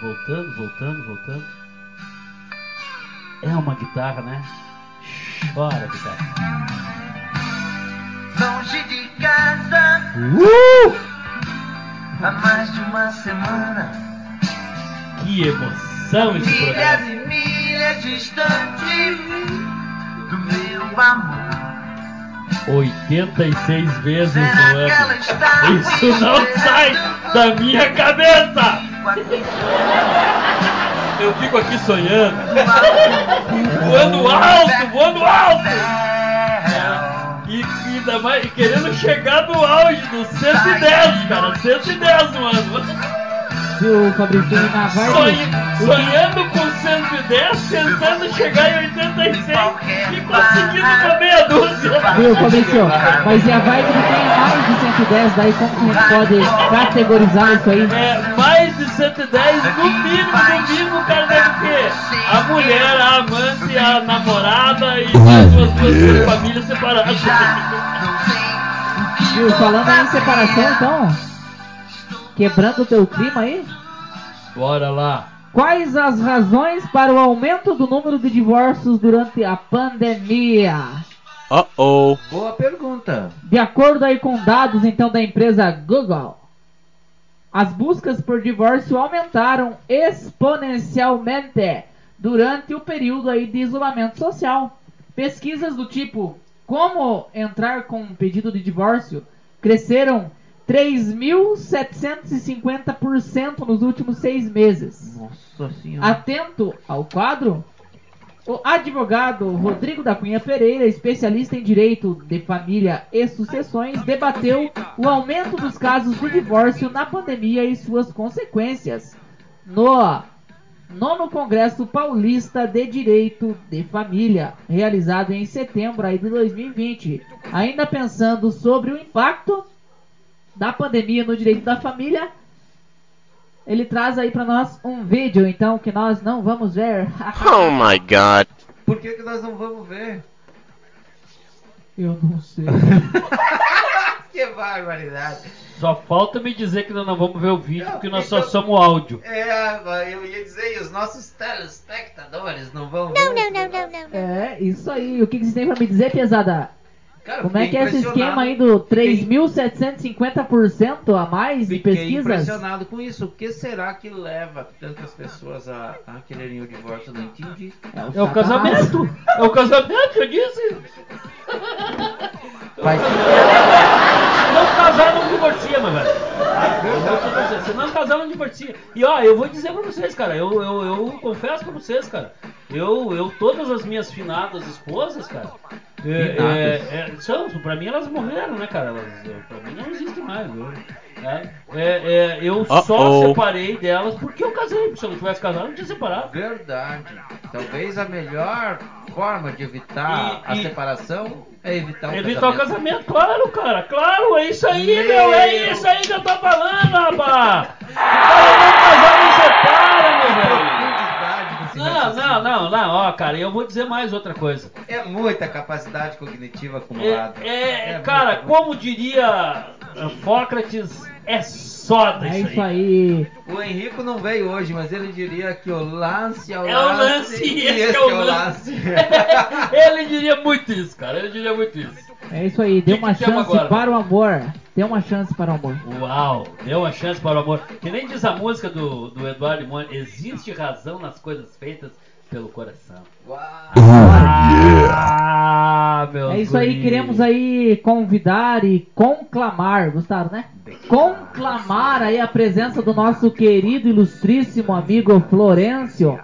Voltando, voltando, voltando. É uma guitarra, né? Chora, guitarra. Longe de casa há mais de uma semana. Que emoção esse Milhas programa. e milhas distante do meu amor. 86 vezes no ano. Isso não sai da minha cabeça! Eu fico aqui sonhando. Voando alto, voando alto! E, ainda mais querendo chegar no auge do 110, cara. 110 no ano. Viu, Fabrício, na vibe... Sonha- sonhando com 110, tentando chegar em 86 e conseguindo com meia dúzia. Viu, Fabrício? Mas e a vibe que tem mais de 110, daí como que a gente pode categorizar isso aí? É, mais de 110, no mínimo, no mínimo, o cara deve ter a mulher, a amante, a namorada e mais duas, duas famílias separadas. Viu, falando aí em separação, então, quebrando o teu clima aí, Bora lá. quais as razões para o aumento do número de divórcios durante a pandemia? Uh-oh. Boa pergunta. De acordo aí com dados então da empresa Google, as buscas por divórcio aumentaram exponencialmente durante o período aí de isolamento social. Pesquisas do tipo como entrar com um pedido de divórcio cresceram 3.750% nos últimos seis meses. Nossa senhora. Atento ao quadro, o advogado Rodrigo da Cunha Pereira, especialista em direito de família e sucessões, debateu o aumento dos casos de divórcio na pandemia e suas consequências no nono Congresso Paulista de Direito de Família, realizado em setembro aí de 2020. Ainda pensando sobre o impacto da pandemia no direito da família, ele traz aí pra nós um vídeo, então, que nós não vamos ver. <laughs> Oh my god. Por que, que nós não vamos ver? Eu não sei. <laughs> que barbaridade. Só falta me dizer que nós não vamos ver o vídeo, porque nós só somos áudio. É, eu ia dizer, e os nossos telespectadores não vão ver. É, isso aí. O que, que vocês têm pra me dizer, pesada? Cara, Como é fiquei que é esse esquema aí do 3.750% a mais de Fiquei pesquisas? impressionado com isso. O que será que leva tantas pessoas a, a quererem o divórcio? Eu não entendi. É É o casamento! É o casamento, eu disse! <laughs> Faz Não casar não divorcia, meu velho. Se não casar não divorcia. E ó, eu vou dizer pra vocês, cara, eu, eu, eu confesso pra vocês, cara. Eu, eu, todas as minhas finadas esposas, cara. É, é, é, são, pra mim elas morreram, né, cara? Elas, eu- pra mim não existe mais. Eu, é, é, é, eu só Uh-oh. separei delas porque eu casei. Porque se eu não tivesse casado, eu não tinha separado. Verdade. Talvez a melhor forma de evitar E- a e- separação é evitar o Evitar o casamento. casamento, claro, cara, claro, é isso aí, Meu. meu, é isso aí que eu tô falando, rapaz. O cara não casar não separa, meu velho. Não, não, não, não, ó, cara, eu vou dizer mais outra coisa. É muita capacidade cognitiva acumulada. É, é, É cara, muito- como diria uh, Sócrates, é soda É isso aí. aí. O Henrico não veio hoje, mas ele diria que o lance é o É o lance. lance e e esse é o lance. <laughs> Ele diria muito isso, cara. Ele diria muito isso. É isso aí, Que que uma chance agora? para o amor. Dê uma chance para o amor. Uau, deu uma chance para o amor. Que nem diz a música do, do Eduardo Mônica, existe razão nas coisas feitas pelo coração. Ah, meu É isso aí, queremos aí convidar e conclamar, gostaram, né? Conclamar aí a presença do nosso querido ilustríssimo amigo Florencio,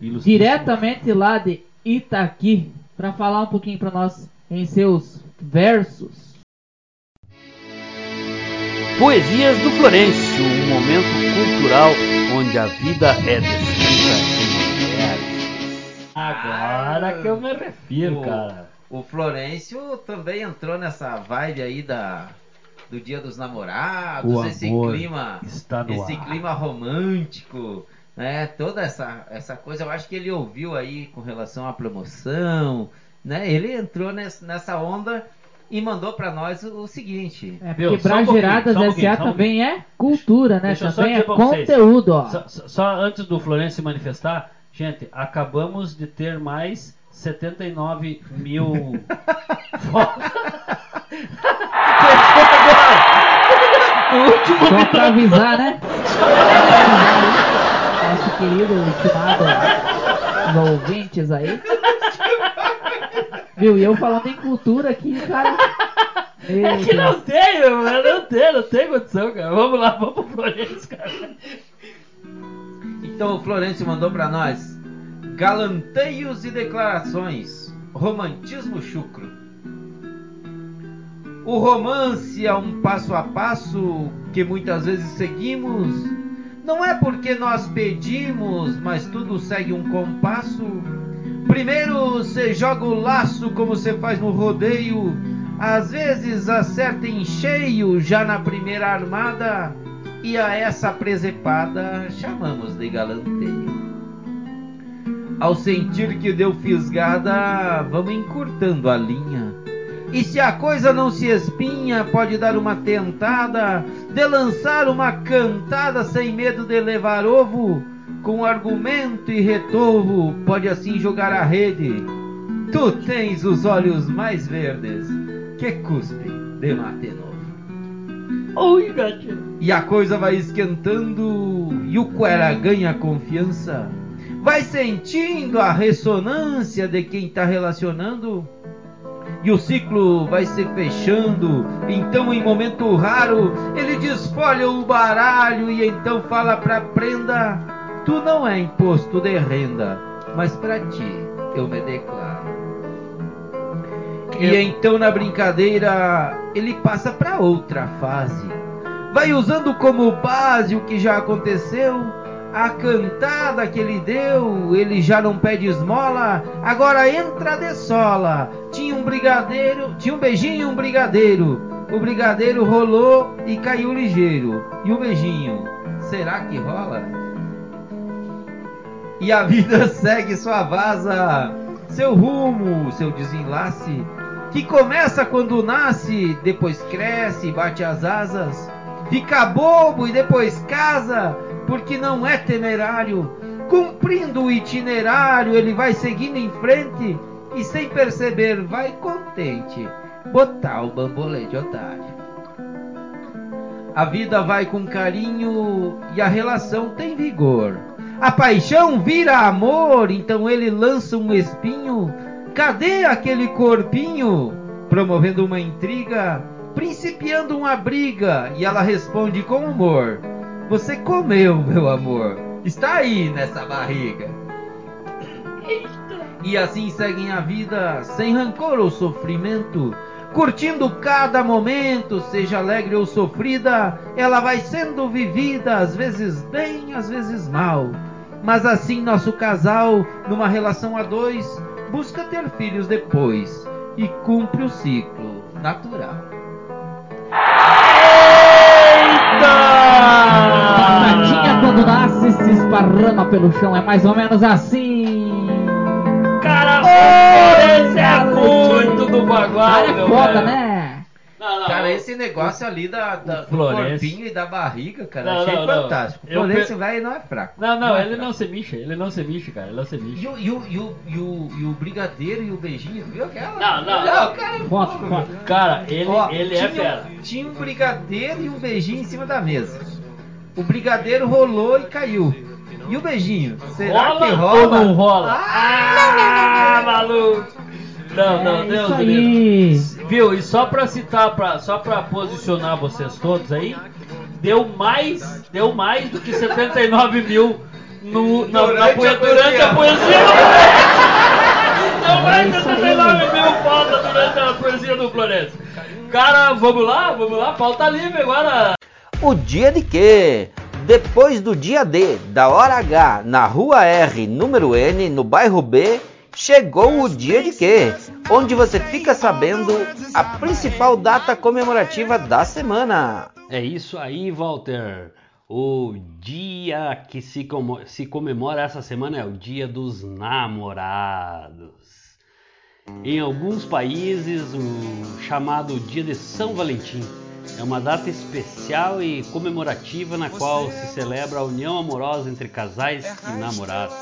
diretamente lá de Itaqui, para falar um pouquinho para nós em seus versos. Poesias do Florencio, um momento cultural onde a vida é descrita em. Agora que eu me refiro, o, cara. O Florencio também entrou nessa vibe aí da do Dia dos Namorados, O esse clima, esse ar. clima romântico, né? Toda essa essa coisa, eu acho que ele ouviu aí com relação à promoção, né? Ele entrou nessa onda e mandou pra nós o, o seguinte. É, porque Só um só um S.A. um também é cultura, né? Deixa Também é conteúdo, ó. Só, só- antes do Florencio se manifestar, gente, acabamos de ter mais 79 mil <laughs> votos. No <laughs> último Só pra avisar, né? Nosso querido, estimado, ouvintes aí. <laughs> Viu? E eu falando em cultura aqui, cara. Meu <laughs> É que não meu, eu não tem, não tem condição, cara. Vamos lá, vamos pro Florencio, cara. Então o Florencio mandou pra nós galanteios e declarações, romantismo chucro. O romance é um passo a passo que muitas vezes seguimos. Não é porque nós pedimos, mas tudo segue um compasso. Primeiro você joga o laço como você faz no rodeio. Às vezes acerta em cheio já na primeira armada. E a essa presepada chamamos de galanteio. Ao sentir que deu fisgada, vamos encurtando a linha. E se a coisa não se espinha, pode dar uma tentada de lançar uma cantada sem medo de levar ovo. Com argumento e retorvo, pode assim jogar a rede. Tu tens os olhos mais verdes que cuspe de mate novo. Oi, gatinho. E a coisa vai esquentando e o Quera ganha confiança. Vai sentindo a ressonância de quem tá relacionando. E o ciclo vai se fechando. Então, em momento raro, ele desfolha o baralho e então fala pra prenda: Tu não é imposto de renda, mas pra ti eu me declaro. E então na brincadeira ele passa para outra fase. Vai usando como base o que já aconteceu, a cantada que ele deu, ele já não pede esmola, agora entra de sola. Tinha um brigadeiro, tinha um beijinho e um brigadeiro. O brigadeiro rolou e caiu ligeiro. E o beijinho, será que rola? E a vida <laughs> segue sua vaza, seu rumo, seu desenlace, que começa quando nasce, depois cresce, bate as asas, fica bobo e depois casa, porque não é temerário. Cumprindo o itinerário, ele vai seguindo em frente e sem perceber vai contente botar o bambolê de otário. A vida vai com carinho e a relação tem vigor. A paixão vira amor, então ele lança um espinho. Cadê aquele corpinho? Promovendo uma intriga, principiando uma briga, e ela responde com humor: Você comeu, meu amor, está aí nessa barriga. E assim seguem a vida, sem rancor ou sofrimento, curtindo cada momento, seja alegre ou sofrida, ela vai sendo vivida, às vezes bem, às vezes mal. Mas assim nosso casal, numa relação a dois, busca ter filhos depois e cumpre o ciclo natural. Batatinha quando nasce se esparrama pelo chão, é mais ou menos assim. Cara, esse é muito do bagual, Cara, é foda, né? Não, não, Cara, esse negócio ali da, da- do corpinho e da barriga, cara, Não, achei não, não. fantástico. Eu Florencio, pe- velho, não é fraco. Não, não, é ele fraco. não se mixa, ele não se mixa, cara, ele não se mixa. E o, e, o, e, o, e, o, e o brigadeiro e o beijinho, viu aquela? Não, não, Não, não. cara, meu. Cara, ele, Ó, ele é fera. Tinha um brigadeiro e um beijinho em cima da mesa. O brigadeiro rolou e caiu. E o beijinho? Será Rola que ou rola? não rola? Ah, maluco! Não, não, É Deus livre. Viu? E só pra citar, pra, só pra posicionar vocês todos aí, deu mais, deu mais do que 79 mil no, na, na Durante poe- a durante a poesia. do Deu mais É de isso aí. 79 mil fotos durante a poesia do Florencio. Cara, vamos lá, vamos lá, pauta livre agora. O dia de quê? Depois do dia D, da hora H, na rua R, número N, no bairro B, chegou o dia de quê? Onde você fica sabendo a principal data comemorativa da semana. É isso aí, Walter. O dia que se, como- se comemora essa semana é o Dia dos Namorados. Em alguns países, o chamado Dia de São Valentim é uma data especial e comemorativa na qual se celebra a união amorosa entre casais e namorados.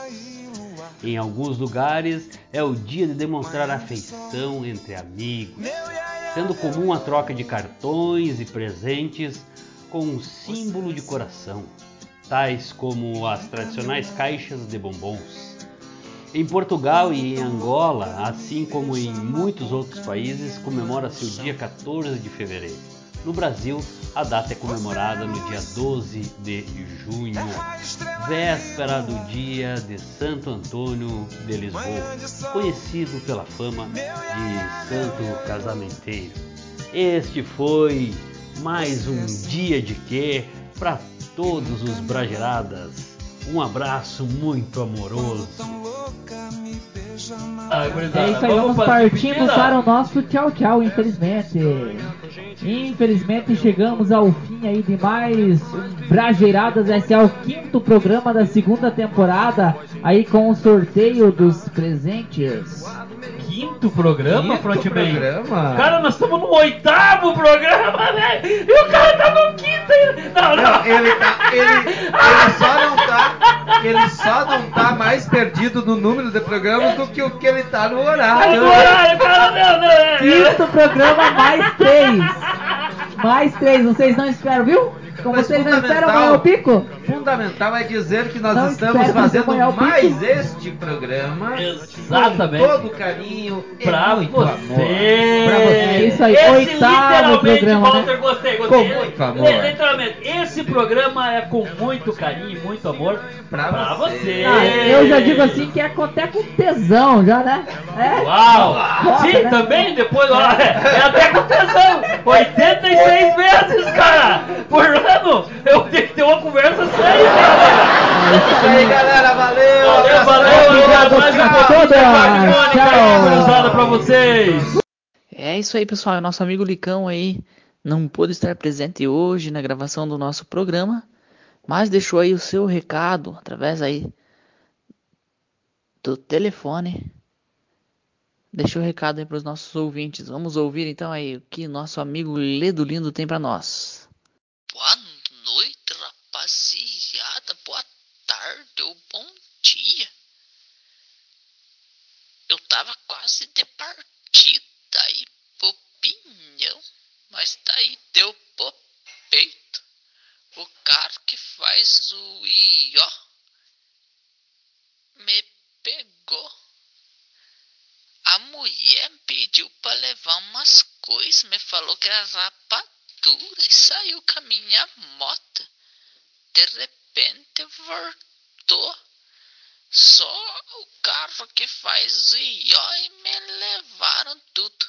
Em alguns lugares, é o dia de demonstrar afeição entre amigos, sendo comum a troca de cartões e presentes com um símbolo de coração, tais como as tradicionais caixas de bombons. Em Portugal e em Angola, assim como em muitos outros países, comemora-se o dia 14 de fevereiro. No Brasil, a data é comemorada no dia 12 de junho, véspera do dia de Santo Antônio de Lisboa, conhecido pela fama de Santo Casamenteiro. Este foi mais um dia de quê para todos os brageradas. Um abraço muito amoroso. Ah, É isso aí, vamos partindo para o nosso tchau tchau, infelizmente. Infelizmente chegamos ao fim aí de mais um Brajeiradas SA, o quinto programa da segunda temporada, aí com o sorteio dos presentes. Quinto programa, Quinto Frontman? programa? Cara, nós estamos no oitavo programa, <laughs> velho! E o cara tá no quinto ainda! Não, não! Não, ele, tá, ele, ele só não tá. Ele só não tá mais perdido no número de programas do que o que ele tá no Tá horário. no horário, cara, não, não! é- Quinto programa mais três. Mais três, vocês não esperam, viu? Como vocês não esperam fundamental- amanhã o pico? Fundamental é dizer que nós Não estamos fazendo mais este programa Exatamente. com todo carinho e Pra muito você. amor. Pra você. É isso aí, Esse oitavo literalmente, programa, Walter, né? gostei, gostei. Com muito amor. Li- Literalmente, esse programa é com muito carinho e muito amor Pra pra você. você. Ah, eu já digo assim que é até com tesão já, né? É. Uau! Foda, Sim, né? também, depois, ó, é até com tesão! 86 vezes, cara! Por ano! Eu tenho que ter uma conversa! É isso aí, galera. Valeu. Valeu, valeu, Obrigado a patrimônio, Tchau. pra vocês! É isso aí, pessoal. Nosso amigo Licão aí não pôde estar presente hoje na gravação do nosso programa, mas deixou aí o seu recado através aí do telefone. Deixou o recado aí para os nossos ouvintes. Vamos ouvir então aí o que nosso amigo Ledo Lindo tem para nós. Boa noite, rapaziada. Boa tarde ou bom dia. Eu tava quase de partida aí pro pinhão, mas daí deu pro peito. O cara que faz o ió me pegou. A mulher pediu pra levar umas coisas, me falou que era rapadura e saiu com a minha moto. De repente voltou. Só o carro que faz o ió e me levaram tudo.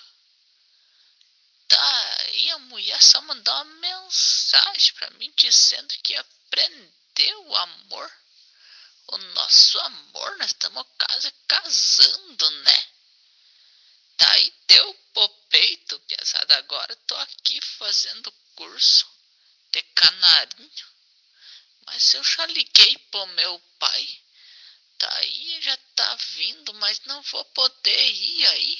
Daí a mulher só mandou uma mensagem pra mim dizendo que aprendeu o amor. O nosso amor, nós estamos quase casando, né? Daí deu pro peito, pesada. Agora tô aqui fazendo curso de canarinho. Mas eu já liguei pro meu pai. Daí já tá vindo, mas não vou poder ir aí.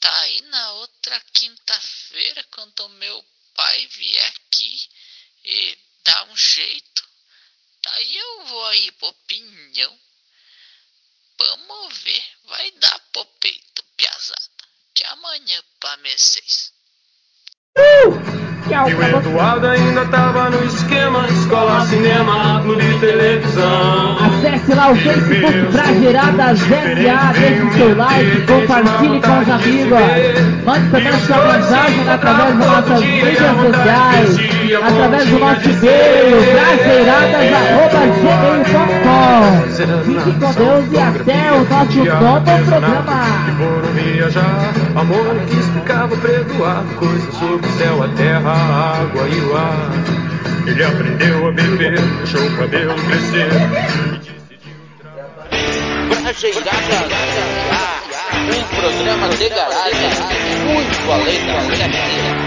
Daí na outra quinta-feira, quando meu pai vier aqui e dar um jeito, daí eu vou aí pro pinhão. Vamos ver, vai dar pro peito, piazada. De amanhã pra vocês. E o Eduardo ainda tava no esquema Escola, cinema, clube de televisão Acesse lá o Facebook Brageradas SA, deixe o seu like, compartilhe com os amigos. Mande também sua mensagem através das nossas mídias sociais, através do nosso e-mail, brageiradas.gmail.com. Fique com Deus e até o nosso novo programa. E foram viajar Amor que explicava pra Eduardo Coisas sobre o céu, a terra, a água e o ar. Ele aprendeu a beber, deixou o cabelo crescer. Um programa de garagem muito além da certeza.